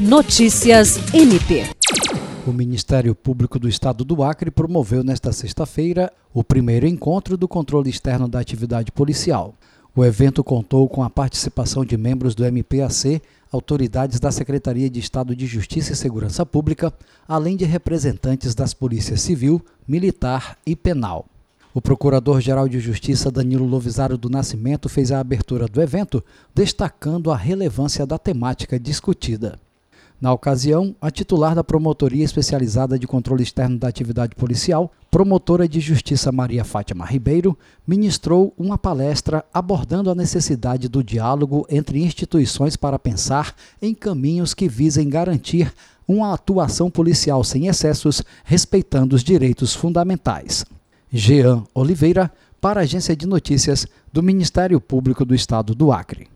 Notícias MP. O Ministério Público do Estado do Acre promoveu nesta sexta-feira o primeiro encontro do controle externo da atividade policial. O evento contou com a participação de membros do MPAC, autoridades da Secretaria de Estado de Justiça e Segurança Pública, além de representantes das polícias civil, militar e penal. O Procurador-Geral de Justiça Danilo Lovisaro do Nascimento fez a abertura do evento, destacando a relevância da temática discutida. Na ocasião, a titular da Promotoria Especializada de Controle Externo da Atividade Policial, promotora de Justiça Maria Fátima Ribeiro, ministrou uma palestra abordando a necessidade do diálogo entre instituições para pensar em caminhos que visem garantir uma atuação policial sem excessos, respeitando os direitos fundamentais. Jean Oliveira, para a Agência de Notícias do Ministério Público do Estado do Acre.